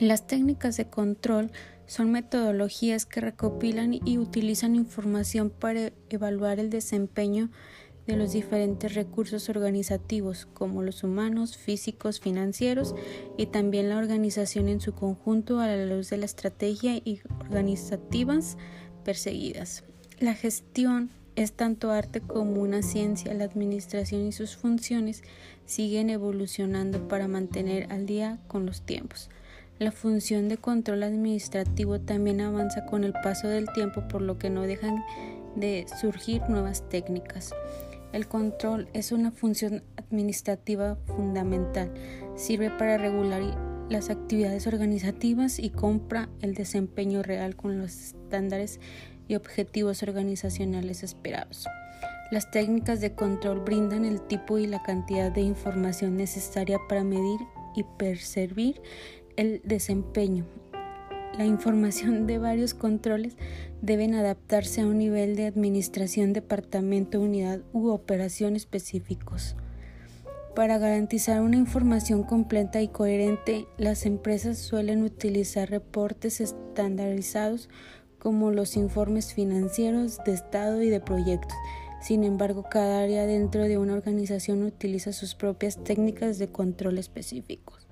Las técnicas de control son metodologías que recopilan y utilizan información para evaluar el desempeño de los diferentes recursos organizativos, como los humanos, físicos, financieros, y también la organización en su conjunto a la luz de la estrategia y organizativas perseguidas. La gestión es tanto arte como una ciencia. La administración y sus funciones siguen evolucionando para mantener al día con los tiempos. La función de control administrativo también avanza con el paso del tiempo, por lo que no dejan de surgir nuevas técnicas. El control es una función administrativa fundamental. Sirve para regular las actividades organizativas y compra el desempeño real con los estándares y objetivos organizacionales esperados. Las técnicas de control brindan el tipo y la cantidad de información necesaria para medir y percibir el desempeño. La información de varios controles deben adaptarse a un nivel de administración, departamento, unidad u operación específicos. Para garantizar una información completa y coherente, las empresas suelen utilizar reportes estandarizados como los informes financieros de Estado y de proyectos. Sin embargo, cada área dentro de una organización utiliza sus propias técnicas de control específicos.